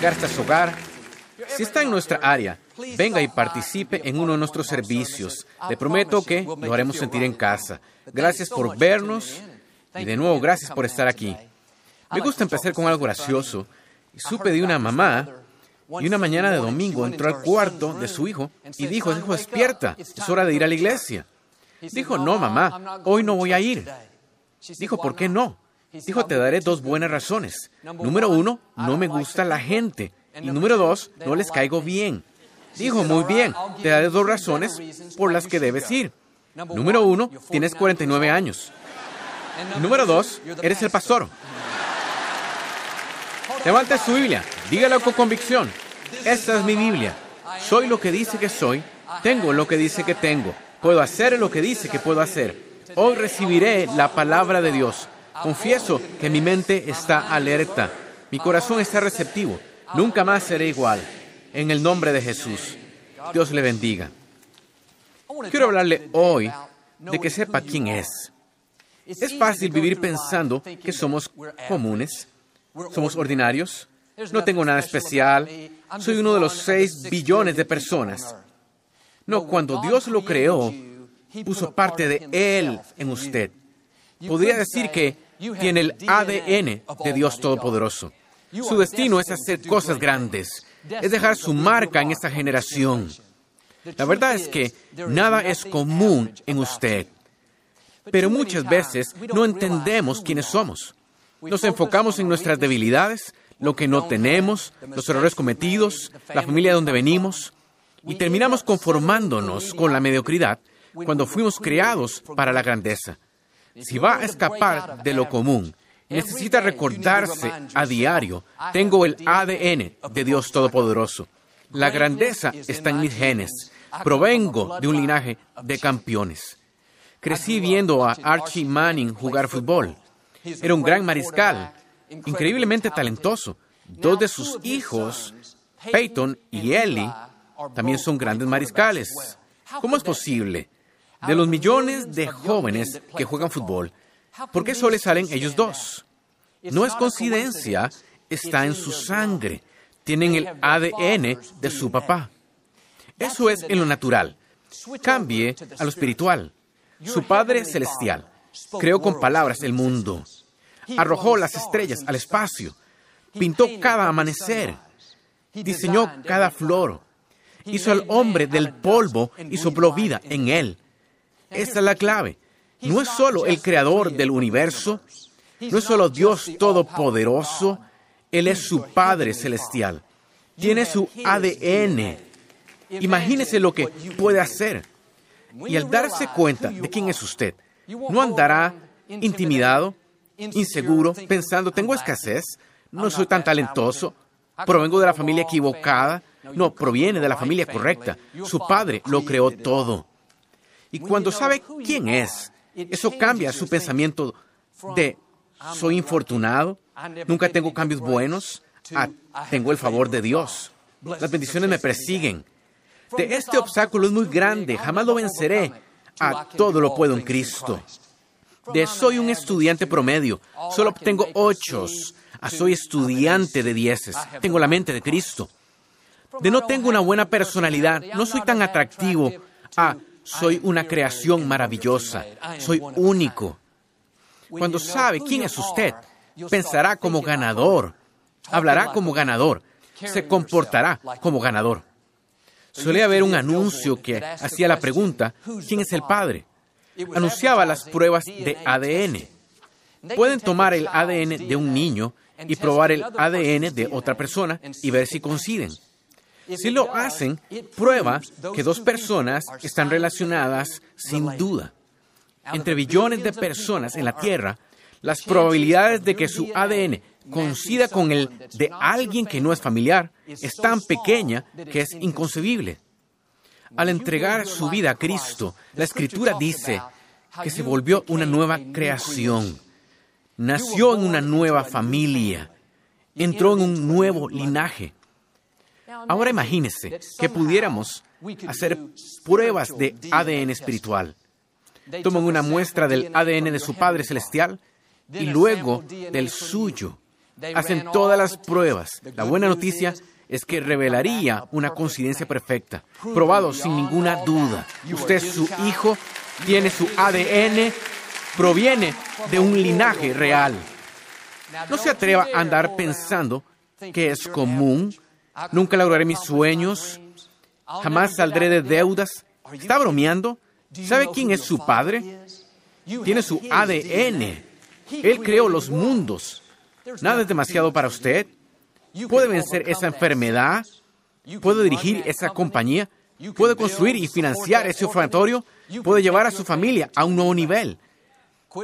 Llegar hasta su hogar. Si está en nuestra área, venga y participe en uno de nuestros servicios. Le prometo que lo haremos sentir en casa. Gracias por vernos y de nuevo gracias por estar aquí. Me gusta empezar con algo gracioso. Supe de una mamá y una mañana de domingo entró al cuarto de su hijo y dijo, hijo, despierta, es hora de ir a la iglesia. Dijo, no, mamá, hoy no voy a ir. Dijo, ¿por qué no? Dijo, te daré dos buenas razones. Número uno, no me gusta la gente. Y número dos, no les caigo bien. Dijo, muy bien, te daré dos razones por las que debes ir. Número uno, tienes 49 años. Y número dos, eres el pastor. Levante su Biblia, dígalo con convicción. Esta es mi Biblia. Soy lo que dice que soy, tengo lo que dice que tengo, puedo hacer lo que dice que puedo hacer. Hoy recibiré la palabra de Dios. Confieso que mi mente está alerta, mi corazón está receptivo. Nunca más seré igual. En el nombre de Jesús. Dios le bendiga. Quiero hablarle hoy de que sepa quién es. Es fácil vivir pensando que somos comunes, somos ordinarios, no tengo nada especial, soy uno de los seis billones de personas. No, cuando Dios lo creó, puso parte de Él en usted. Podría decir que tiene el ADN de Dios Todopoderoso. Su destino es hacer cosas grandes, es dejar su marca en esta generación. La verdad es que nada es común en usted, pero muchas veces no entendemos quiénes somos. Nos enfocamos en nuestras debilidades, lo que no tenemos, los errores cometidos, la familia de donde venimos, y terminamos conformándonos con la mediocridad cuando fuimos creados para la grandeza. Si va a escapar de lo común, necesita recordarse a diario, tengo el ADN de Dios Todopoderoso. La grandeza está en mis genes. Provengo de un linaje de campeones. Crecí viendo a Archie Manning jugar fútbol. Era un gran mariscal, increíblemente talentoso. Dos de sus hijos, Peyton y Ellie, también son grandes mariscales. ¿Cómo es posible? De los millones de jóvenes que juegan fútbol, ¿por qué solo salen ellos dos? No es coincidencia, está en su sangre. Tienen el ADN de su papá. Eso es en lo natural. Cambie a lo espiritual. Su Padre Celestial creó con palabras el mundo. Arrojó las estrellas al espacio. Pintó cada amanecer. Diseñó cada flor. Hizo al hombre del polvo y sopló vida en él. Esta es la clave. No es solo el creador del universo, no es solo Dios todopoderoso, Él es su Padre celestial. Tiene su ADN. Imagínese lo que puede hacer. Y al darse cuenta de quién es usted, no andará intimidado, inseguro, pensando, tengo escasez, no soy tan talentoso, provengo de la familia equivocada. No, proviene de la familia correcta. Su padre lo creó todo. Y cuando sabe quién es, eso cambia su pensamiento de soy infortunado, nunca tengo cambios buenos, a tengo el favor de Dios. Las bendiciones me persiguen. De este obstáculo es muy grande, jamás lo venceré. A todo lo puedo en Cristo. De soy un estudiante promedio, solo obtengo ochos. A soy estudiante de dieces, tengo la mente de Cristo. De no tengo una buena personalidad, no soy tan atractivo. A soy una creación maravillosa, soy único. Cuando sabe quién es usted, pensará como ganador, hablará como ganador, se comportará como ganador. Suele haber un anuncio que hacía la pregunta, ¿quién es el padre? Anunciaba las pruebas de ADN. Pueden tomar el ADN de un niño y probar el ADN de otra persona y ver si coinciden. Si lo hacen, prueba que dos personas están relacionadas sin duda. Entre billones de personas en la Tierra, las probabilidades de que su ADN coincida con el de alguien que no es familiar, es tan pequeña que es inconcebible. Al entregar su vida a Cristo, la Escritura dice que se volvió una nueva creación, nació en una nueva familia, entró en un nuevo linaje. Ahora imagínese que pudiéramos hacer pruebas de ADN espiritual. Toman una muestra del ADN de su Padre Celestial y luego del suyo. Hacen todas las pruebas. La buena noticia es que revelaría una coincidencia perfecta, probado sin ninguna duda. Usted es su hijo, tiene su ADN, proviene de un linaje real. No se atreva a andar pensando que es común, nunca lograré mis sueños, jamás saldré de deudas. ¿Está bromeando? ¿Sabe quién es su padre? Tiene su ADN. Él creó los mundos. Nada es demasiado para usted. Puede vencer esa enfermedad. Puede dirigir esa compañía. Puede construir y financiar ese orfanatorio. Puede llevar a su familia a un nuevo nivel.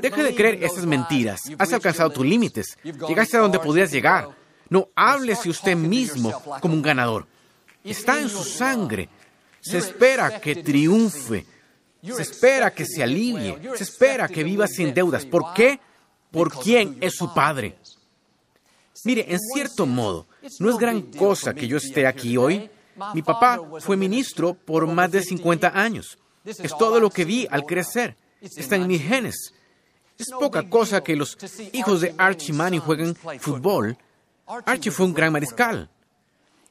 Deje de creer esas mentiras. Has alcanzado tus límites. Llegaste a donde podías llegar. No háblese usted mismo como un ganador. Está en su sangre. Se espera que triunfe. Se espera que se alivie. Se espera que viva sin deudas. ¿Por qué? Por quién es su padre. Mire, en cierto modo, no es gran cosa que yo esté aquí hoy. Mi papá fue ministro por más de 50 años. Es todo lo que vi al crecer. Está en mis genes. Es poca cosa que los hijos de Archie Manning jueguen fútbol. Archie fue un gran mariscal.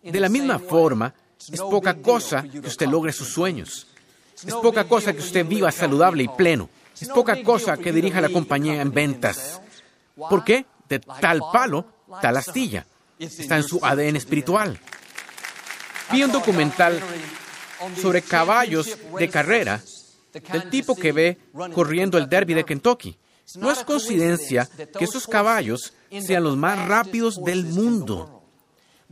De la misma forma, es poca cosa que usted logre sus sueños. Es poca cosa que usted viva saludable y pleno. Es poca cosa que dirija la compañía en ventas. ¿Por qué? De tal palo, tal astilla. Está en su ADN espiritual. Vi un documental sobre caballos de carrera del tipo que ve corriendo el derby de Kentucky. No es coincidencia que esos caballos sean los más rápidos del mundo.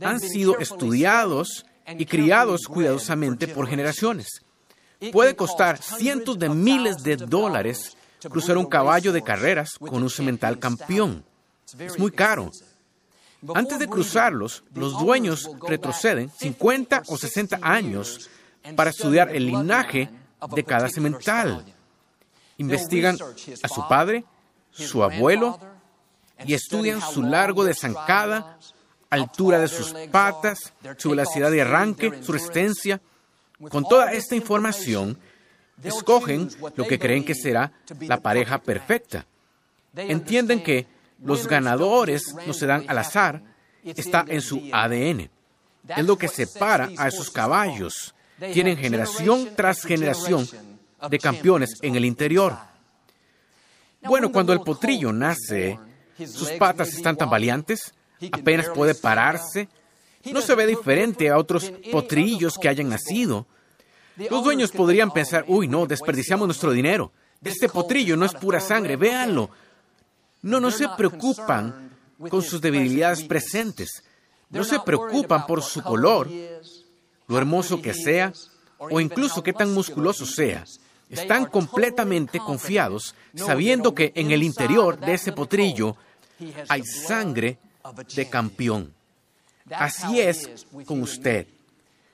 Han sido estudiados y criados cuidadosamente por generaciones. Puede costar cientos de miles de dólares cruzar un caballo de carreras con un cemental campeón. Es muy caro. Antes de cruzarlos, los dueños retroceden 50 o 60 años para estudiar el linaje de cada cemental. Investigan a su padre, su abuelo, y estudian su largo de zancada, altura de sus patas, su velocidad de arranque, su resistencia. Con toda esta información, escogen lo que creen que será la pareja perfecta. Entienden que los ganadores no se dan al azar, está en su ADN. Es lo que separa a esos caballos. Tienen generación tras generación de campeones en el interior. Bueno, cuando el potrillo nace, sus patas están tan valientes, apenas puede pararse, no se ve diferente a otros potrillos que hayan nacido. Los dueños podrían pensar, uy, no, desperdiciamos nuestro dinero. Este potrillo no es pura sangre, véanlo. No, no se preocupan con sus debilidades presentes. No se preocupan por su color, lo hermoso que sea, o incluso qué tan musculoso sea. Están completamente confiados, sabiendo que en el interior de ese potrillo hay sangre de campeón. Así es con usted.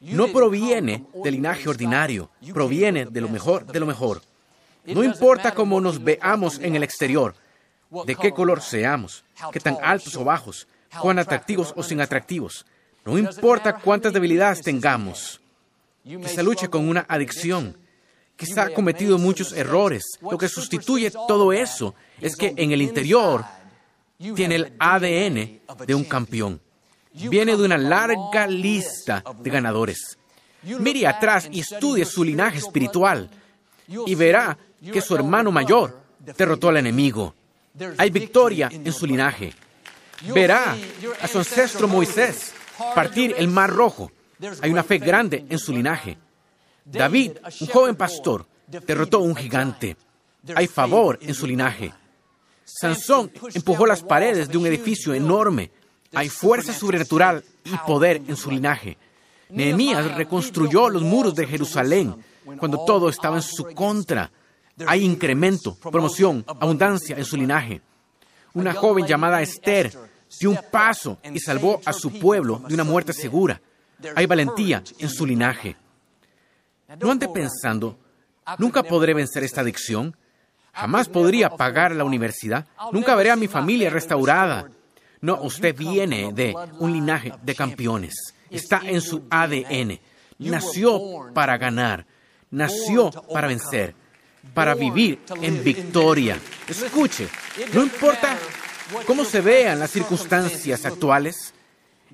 No proviene del linaje ordinario, proviene de lo mejor de lo mejor. No importa cómo nos veamos en el exterior, de qué color seamos, qué tan altos o bajos, cuán atractivos o sin atractivos. No importa cuántas debilidades tengamos. Quizá luche con una adicción. Quizá ha cometido muchos errores. Lo que sustituye todo eso es que en el interior tiene el ADN de un campeón. Viene de una larga lista de ganadores. Mire atrás y estudie su linaje espiritual y verá que su hermano mayor derrotó al enemigo. Hay victoria en su linaje. Verá a su ancestro Moisés partir el mar rojo. Hay una fe grande en su linaje. David, un joven pastor, derrotó a un gigante. Hay favor en su linaje. Sansón empujó las paredes de un edificio enorme. Hay fuerza sobrenatural y poder en su linaje. Nehemías reconstruyó los muros de Jerusalén cuando todo estaba en su contra. Hay incremento, promoción, abundancia en su linaje. Una joven llamada Esther dio un paso y salvó a su pueblo de una muerte segura. Hay valentía en su linaje. No ande pensando, nunca podré vencer esta adicción, jamás podría pagar la universidad, nunca veré a mi familia restaurada. No, usted viene de un linaje de campeones, está en su ADN, nació para ganar, nació para vencer, para vivir en victoria. Escuche, no importa cómo se vean las circunstancias actuales,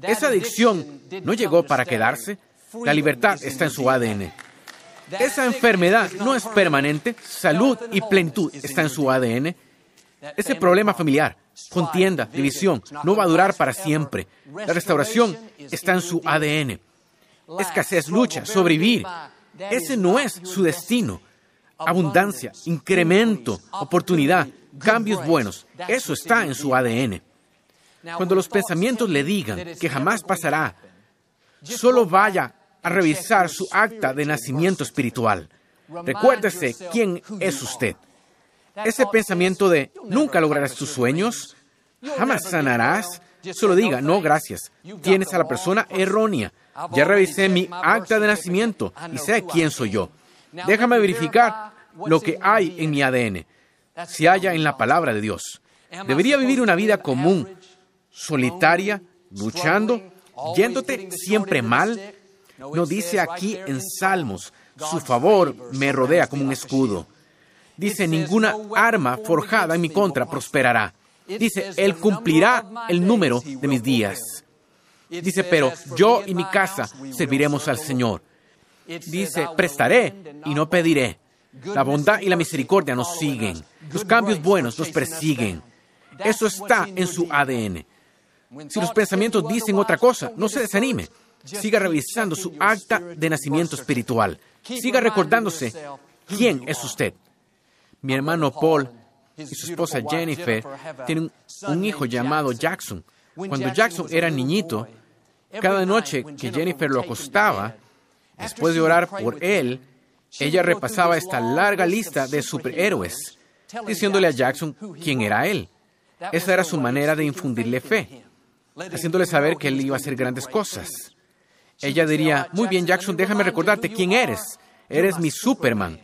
esa adicción no llegó para quedarse, la libertad está en su ADN. Esa enfermedad no es permanente, salud y plenitud está en su ADN. Ese problema familiar, contienda, división, no va a durar para siempre. La restauración está en su ADN. Escasez, lucha, sobrevivir. Ese no es su destino. Abundancia, incremento, oportunidad, cambios buenos. Eso está en su ADN. Cuando los pensamientos le digan que jamás pasará, solo vaya a revisar su acta de nacimiento espiritual. Recuérdese quién es usted. Ese pensamiento de nunca lograrás tus sueños, jamás sanarás, solo diga, no, gracias, tienes a la persona errónea. Ya revisé mi acta de nacimiento y sé quién soy yo. Déjame verificar lo que hay en mi ADN, si haya en la palabra de Dios. Debería vivir una vida común, solitaria, luchando, yéndote siempre mal, no dice aquí en Salmos, su favor me rodea como un escudo. Dice, ninguna arma forjada en mi contra prosperará. Dice, Él cumplirá el número de mis días. Dice, pero yo y mi casa serviremos al Señor. Dice, prestaré y no pediré. La bondad y la misericordia nos siguen. Los cambios buenos nos persiguen. Eso está en su ADN. Si los pensamientos dicen otra cosa, no se desanime. Siga revisando su acta de nacimiento espiritual. Siga recordándose quién es usted. Mi hermano Paul y su esposa Jennifer tienen un hijo llamado Jackson. Cuando Jackson era niñito, cada noche que Jennifer lo acostaba, después de orar por él, ella repasaba esta larga lista de superhéroes, diciéndole a Jackson quién era él. Esa era su manera de infundirle fe, haciéndole saber que él iba a hacer grandes cosas. Ella diría, muy bien Jackson, déjame recordarte quién eres. Eres mi Superman.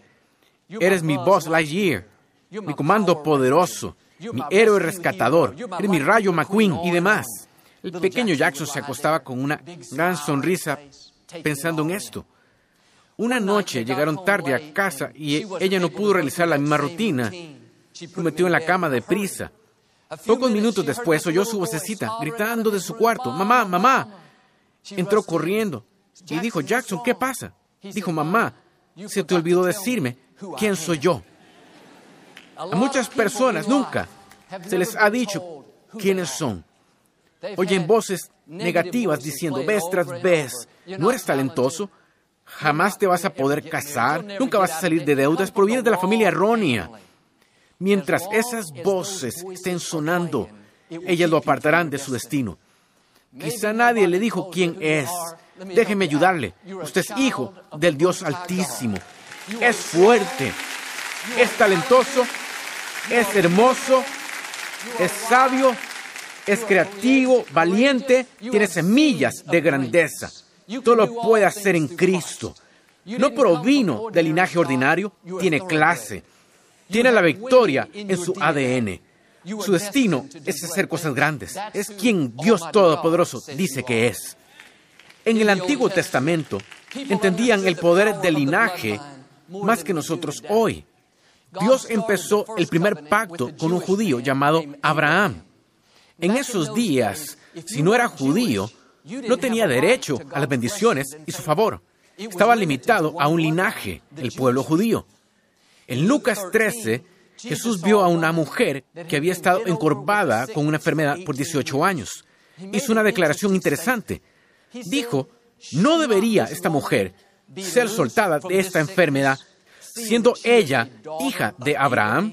Eres mi Boss Lightyear. Mi comando poderoso. Mi héroe rescatador. Eres mi rayo McQueen y demás. El pequeño Jackson se acostaba con una gran sonrisa pensando en esto. Una noche llegaron tarde a casa y ella no pudo realizar la misma rutina. Se metió en la cama deprisa. Pocos minutos después oyó su vocecita gritando de su cuarto, mamá, mamá, entró corriendo y dijo, Jackson, ¿qué pasa? Dijo, mamá, se te olvidó decirme quién soy yo. A muchas personas nunca se les ha dicho quiénes son. Oyen voces negativas diciendo, ves tras vez, no eres talentoso, jamás te vas a poder casar, nunca vas a salir de deudas, provienes de la familia errónea. Mientras esas voces estén sonando, ellas lo apartarán de su destino. Quizá nadie le dijo quién es. Déjeme ayudarle. Usted es hijo del Dios Altísimo. Es fuerte. Es talentoso. Es hermoso. Es sabio. Es creativo, valiente. Tiene semillas de grandeza. Todo lo puede hacer en Cristo. No provino del linaje ordinario. Tiene clase. Tiene la victoria en su ADN. Su destino es hacer cosas grandes. Es quien Dios Todopoderoso dice que es. En el Antiguo Testamento entendían el poder del linaje más que nosotros hoy. Dios empezó el primer pacto con un judío llamado Abraham. En esos días, si no era judío, no tenía derecho a las bendiciones y su favor. Estaba limitado a un linaje, el pueblo judío. En Lucas 13, Jesús vio a una mujer que había estado encorvada con una enfermedad por 18 años. Hizo una declaración interesante. Dijo, no debería esta mujer ser soltada de esta enfermedad, siendo ella hija de Abraham.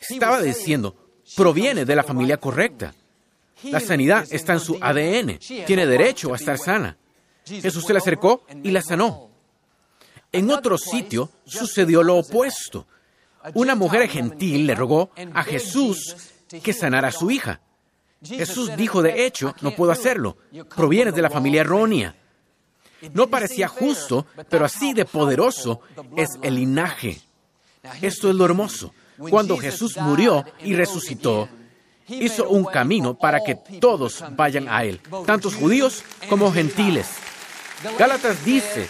Estaba diciendo, proviene de la familia correcta. La sanidad está en su ADN. Tiene derecho a estar sana. Jesús se le acercó y la sanó. En otro sitio sucedió lo opuesto una mujer gentil le rogó a Jesús que sanara a su hija. Jesús dijo, de hecho, no puedo hacerlo. Proviene de la familia errónea. No parecía justo, pero así de poderoso es el linaje. Esto es lo hermoso. Cuando Jesús murió y resucitó, hizo un camino para que todos vayan a Él, tantos judíos como gentiles. Gálatas dice,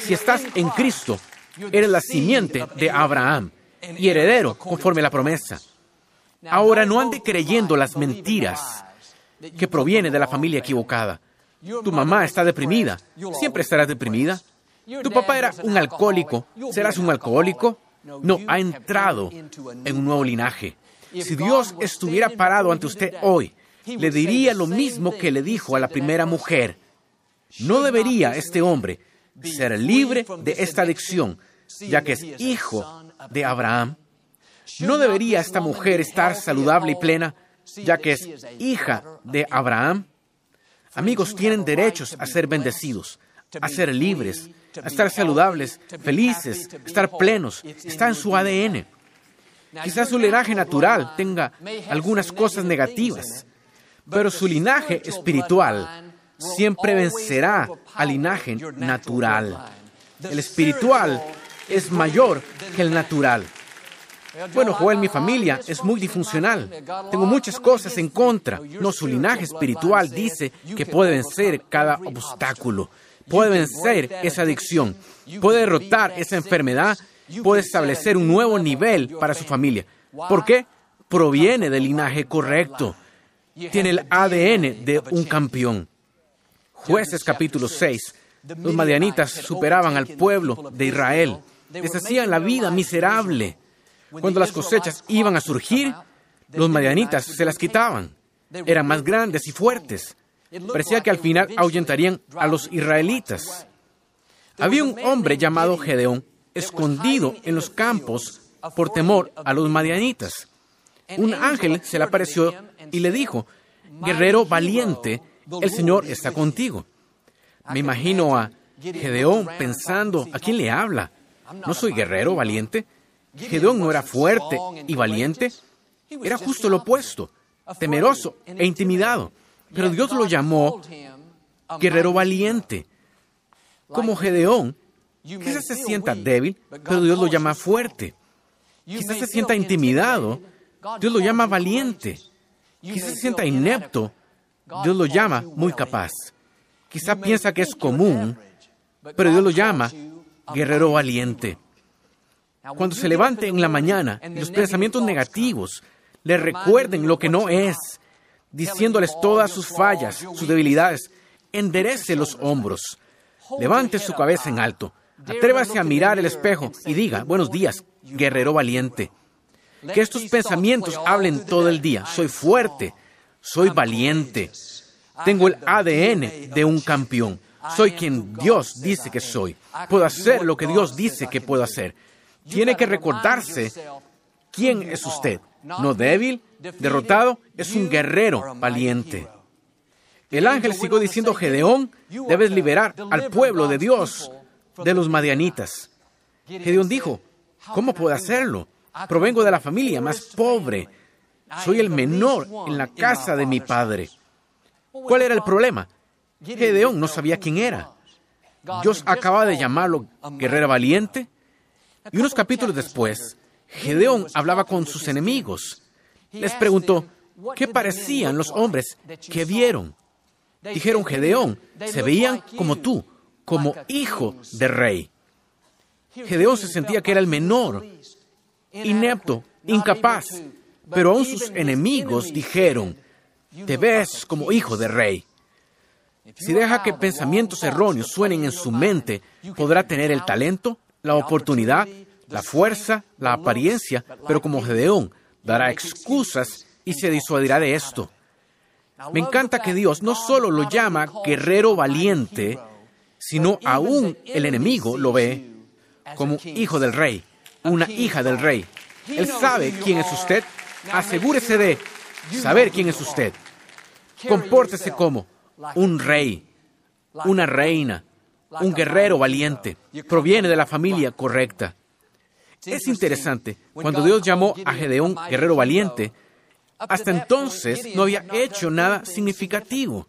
si estás en Cristo, eres la simiente de Abraham y heredero conforme a la promesa. Ahora no ande creyendo las mentiras que provienen de la familia equivocada. Tu mamá está deprimida, siempre estarás deprimida. Tu papá era un alcohólico, serás un alcohólico. No, ha entrado en un nuevo linaje. Si Dios estuviera parado ante usted hoy, le diría lo mismo que le dijo a la primera mujer. No debería este hombre ser libre de esta adicción, ya que es hijo de Abraham. ¿No debería esta mujer estar saludable y plena, ya que es hija de Abraham? Amigos, tienen derechos a ser bendecidos, a ser libres, a estar saludables, felices, estar plenos. Está en su ADN. Quizás su linaje natural tenga algunas cosas negativas, pero su linaje espiritual siempre vencerá al linaje natural. El espiritual es mayor que el natural. Bueno, Joel, mi familia es muy disfuncional. Tengo muchas cosas en contra. No, su linaje espiritual dice que puede vencer cada obstáculo, puede vencer esa adicción, puede derrotar esa enfermedad, puede establecer un nuevo nivel para su familia. ¿Por qué? Proviene del linaje correcto. Tiene el ADN de un campeón. Jueces capítulo 6. Los madianitas superaban al pueblo de Israel. Les hacían la vida miserable. Cuando las cosechas iban a surgir, los madianitas se las quitaban. Eran más grandes y fuertes. Parecía que al final ahuyentarían a los israelitas. Había un hombre llamado Gedeón, escondido en los campos por temor a los madianitas. Un ángel se le apareció y le dijo, Guerrero valiente, el Señor está contigo. Me imagino a Gedeón pensando, ¿a quién le habla? ¿No soy guerrero valiente? Gedeón no era fuerte y valiente, era justo lo opuesto, temeroso e intimidado. Pero Dios lo llamó guerrero valiente. Como Gedeón, quizás se sienta débil, pero Dios lo llama fuerte. Quizás se sienta intimidado, Dios lo llama valiente. Quizás se sienta inepto, Dios lo llama muy capaz. Quizá piensa que es común, pero Dios lo llama guerrero valiente. Cuando se levante en la mañana los pensamientos negativos le recuerden lo que no es, diciéndoles todas sus fallas, sus debilidades, enderece los hombros, levante su cabeza en alto, atrévase a mirar el espejo y diga, buenos días, guerrero valiente. Que estos pensamientos hablen todo el día. Soy fuerte, soy valiente, tengo el ADN de un campeón. Soy quien Dios dice que soy. Puedo hacer lo que Dios dice que puedo hacer. Tiene que recordarse quién es usted. No débil, derrotado, es un guerrero valiente. El ángel siguió diciendo, Gedeón, debes liberar al pueblo de Dios de los madianitas. Gedeón dijo, ¿cómo puedo hacerlo? Provengo de la familia más pobre. Soy el menor en la casa de mi padre. ¿Cuál era el problema? Gedeón no sabía quién era. Dios acaba de llamarlo guerrero valiente. Y unos capítulos después, Gedeón hablaba con sus enemigos. Les preguntó, ¿qué parecían los hombres que vieron? Dijeron, Gedeón, se veían como tú, como hijo de rey. Gedeón se sentía que era el menor, inepto, incapaz, pero aún sus enemigos dijeron, te ves como hijo de rey. Si deja que pensamientos erróneos suenen en su mente, podrá tener el talento, la oportunidad, la fuerza, la apariencia, pero como Gedeón, dará excusas y se disuadirá de esto. Me encanta que Dios no solo lo llama guerrero valiente, sino aún el enemigo lo ve como hijo del rey, una hija del rey. Él sabe quién es usted. Asegúrese de saber quién es usted. Compórtese como un rey, una reina, un guerrero valiente. Proviene de la familia correcta. Es interesante, cuando Dios llamó a Gedeón guerrero valiente, Hasta entonces no había hecho nada significativo.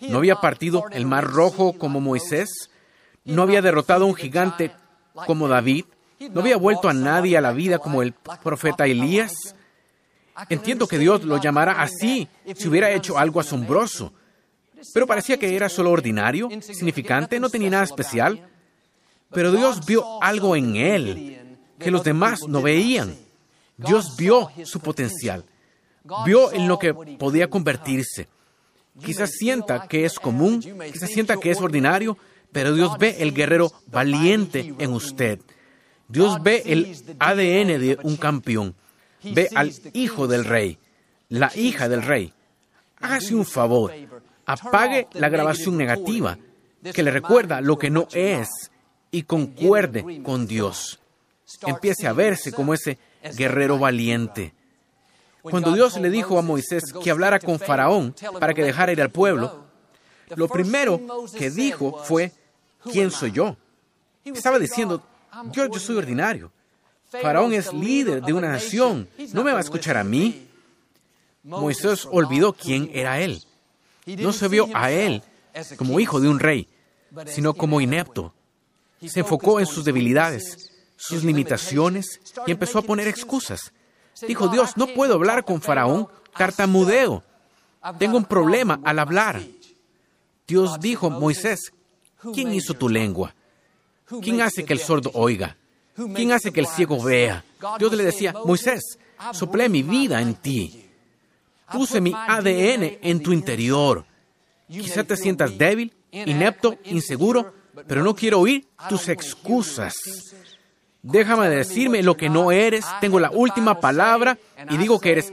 No había partido el mar rojo como Moisés. No había derrotado a un gigante como David. No había vuelto a nadie a la vida como el profeta Elías. Entiendo que Dios lo llamara así si hubiera hecho algo asombroso. Pero parecía que era solo ordinario, significante, no tenía nada especial. Pero Dios vio algo en él que los demás no veían. Dios vio su potencial, vio en lo que podía convertirse. Quizás sienta que es común, quizás sienta que es ordinario, pero Dios ve el guerrero valiente en usted. Dios ve el ADN de un campeón. Ve al hijo del rey, la hija del rey. Hágase un favor, apague la grabación negativa que le recuerda lo que no es y concuerde con Dios. Empiece a verse como ese guerrero valiente. Cuando Dios le dijo a Moisés que hablara con Faraón para que dejara ir al pueblo, lo primero que dijo fue, ¿quién soy yo? Estaba diciendo, yo, yo soy ordinario. Faraón es líder de una nación. ¿No me va a escuchar a mí? Moisés olvidó quién era él. No se vio a él como hijo de un rey, sino como inepto. Se enfocó en sus debilidades, sus limitaciones y empezó a poner excusas. Dijo, Dios, no puedo hablar con Faraón, tartamudeo. Tengo un problema al hablar. Dios dijo, Moisés, ¿quién hizo tu lengua? ¿Quién hace que el sordo oiga? ¿Quién hace que el ciego vea? Dios le decía, Moisés, soplé mi vida en ti. Puse mi ADN en tu interior. Quizá te sientas débil, inepto, inseguro, pero no quiero oír tus excusas. Déjame decirme lo que no eres, tengo la última palabra y digo que eres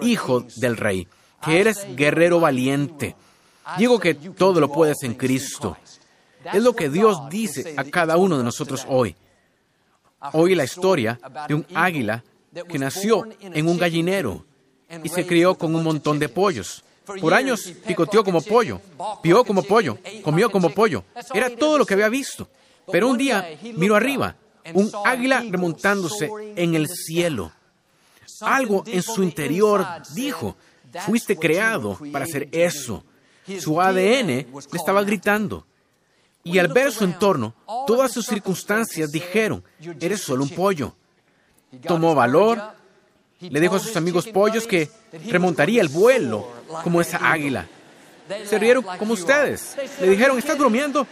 hijo del rey, que eres guerrero valiente. Digo que todo lo puedes en Cristo. Es lo que Dios dice a cada uno de nosotros hoy. Hoy la historia de un águila que nació en un gallinero y se crió con un montón de pollos. Por años picoteó como pollo, pió como pollo, comió como pollo. Era todo lo que había visto. Pero un día miró arriba un águila remontándose en el cielo. Algo en su interior dijo, fuiste creado para hacer eso. Su ADN le estaba gritando. Y al ver su entorno, todas sus circunstancias dijeron, eres solo un pollo. Tomó valor, le dijo a sus amigos pollos que remontaría el vuelo como esa águila. Se rieron como ustedes. Le dijeron, ¿estás bromeando?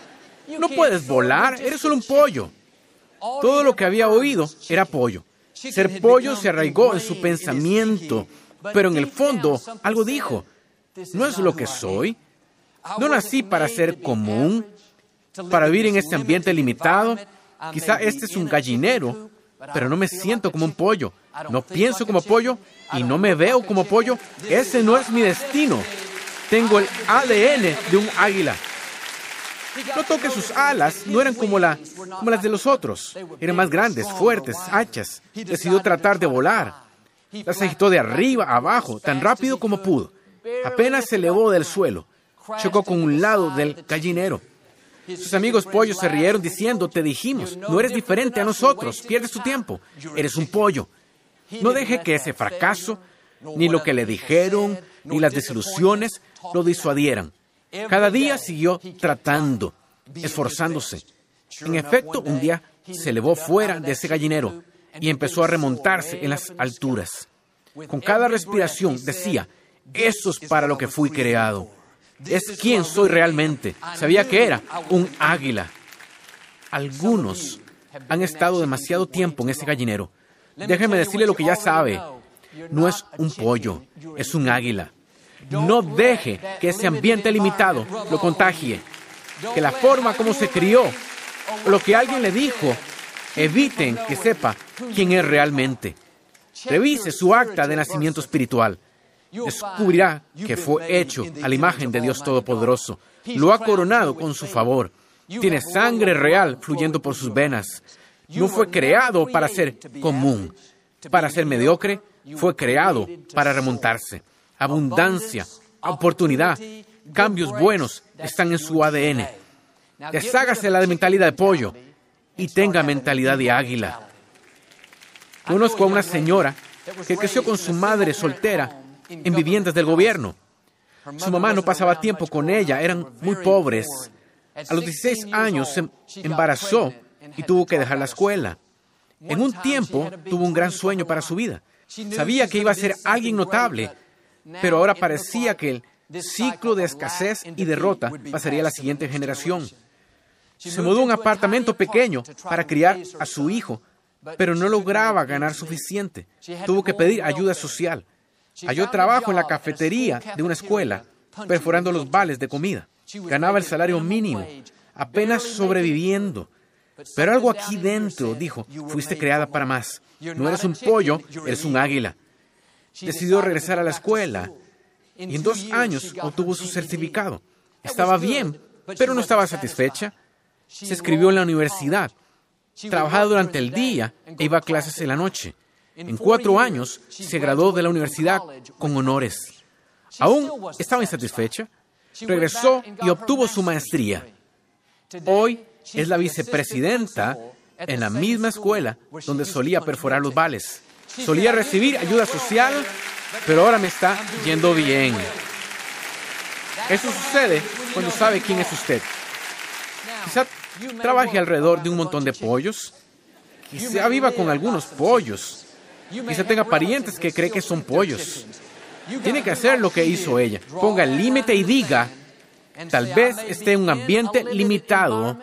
No puedes volar, eres solo un pollo. Todo lo que había oído era pollo. Ser pollo se arraigó en su pensamiento, pero en el fondo algo dijo, no es lo que soy. No nací para ser común, para vivir en este ambiente limitado. Quizá este es un gallinero, pero no me siento como un pollo. No pienso como pollo y no me veo como pollo. Ese no es mi destino. Tengo el ADN de un águila. Notó que sus alas no eran como, la, como las de los otros. Eran más grandes, fuertes, hachas. Decidió tratar de volar. Las agitó de arriba a abajo, tan rápido como pudo. Apenas se elevó del suelo. Chocó con un lado del gallinero. Sus amigos pollos se rieron diciendo, te dijimos, no eres diferente a nosotros, pierdes tu tiempo, eres un pollo. No deje que ese fracaso, ni lo que le dijeron, ni las desilusiones lo disuadieran. Cada día siguió tratando, esforzándose. En efecto, un día se elevó fuera de ese gallinero y empezó a remontarse en las alturas. Con cada respiración decía, eso es para lo que fui creado. Es quien soy realmente. Sabía que era un águila. Algunos han estado demasiado tiempo en ese gallinero. Déjeme decirle lo que ya sabe. No es un pollo, es un águila. No deje que ese ambiente limitado lo contagie. Que la forma como se crió, lo que alguien le dijo, eviten que sepa quién es realmente. Revise su acta de nacimiento espiritual. Descubrirá que fue hecho a la imagen de Dios Todopoderoso. Lo ha coronado con su favor. Tiene sangre real fluyendo por sus venas. No fue creado para ser común, para ser mediocre. Fue creado para remontarse abundancia, oportunidad, cambios buenos están en su ADN. Deshágase la mentalidad de pollo y tenga mentalidad de águila. Conozco a una señora que creció con su madre soltera en viviendas del gobierno. Su mamá no pasaba tiempo con ella, eran muy pobres. A los 16 años se embarazó y tuvo que dejar la escuela. En un tiempo tuvo un gran sueño para su vida. Sabía que iba a ser alguien notable, pero ahora parecía que el ciclo de escasez y derrota pasaría a la siguiente generación. Se mudó a un apartamento pequeño para criar a su hijo, pero no lograba ganar suficiente. Tuvo que pedir ayuda social. Halló trabajo en la cafetería de una escuela, perforando los vales de comida. Ganaba el salario mínimo, apenas sobreviviendo. Pero algo aquí dentro dijo, fuiste creada para más. No eres un pollo, eres un águila. Decidió regresar a la escuela y en dos años obtuvo su certificado. Estaba bien, pero no estaba satisfecha. Se escribió en la universidad. Trabajaba durante el día e iba a clases en la noche. En cuatro años se graduó de la universidad con honores. Aún estaba insatisfecha. Regresó y obtuvo su maestría. Hoy es la vicepresidenta en la misma escuela donde solía perforar los vales. Solía recibir ayuda social, pero ahora me está yendo bien. Eso sucede cuando sabe quién es usted. Quizá trabaje alrededor de un montón de pollos. Quizá viva con algunos pollos. Quizá tenga parientes que cree que son pollos. Tiene que hacer lo que hizo ella. Ponga el límite y diga, tal vez esté en un ambiente limitado,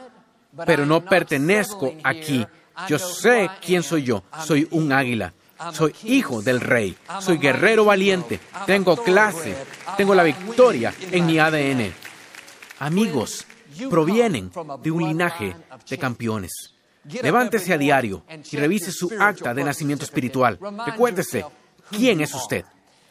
pero no pertenezco aquí. Yo sé quién soy yo. Soy un águila. Soy hijo del rey. Soy guerrero valiente. Tengo clase. Tengo la victoria en mi ADN. Amigos, provienen de un linaje de campeones. Levántese a diario y revise su acta de nacimiento espiritual. Recuérdese, ¿quién es usted?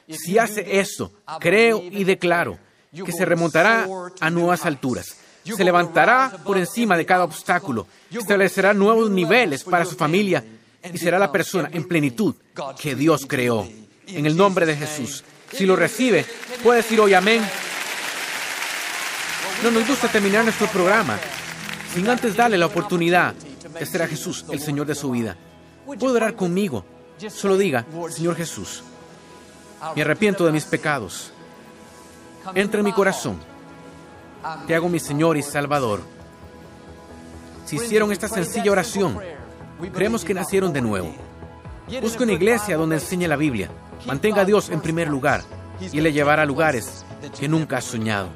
Si hace eso, creo y declaro que se remontará a nuevas alturas. Se levantará por encima de cada obstáculo. Establecerá nuevos niveles para su familia y será la persona en plenitud que Dios creó. En el nombre de Jesús. Si lo recibe, puede decir hoy amén. No nos gusta terminar nuestro programa sin antes darle la oportunidad de ser a Jesús el Señor de su vida. Puede orar conmigo. Solo diga, Señor Jesús, me arrepiento de mis pecados. Entra en mi corazón. Te hago mi Señor y Salvador. Si hicieron esta sencilla oración, creemos que nacieron de nuevo. Busque una iglesia donde enseñe la Biblia. Mantenga a Dios en primer lugar y le llevará a lugares que nunca has soñado.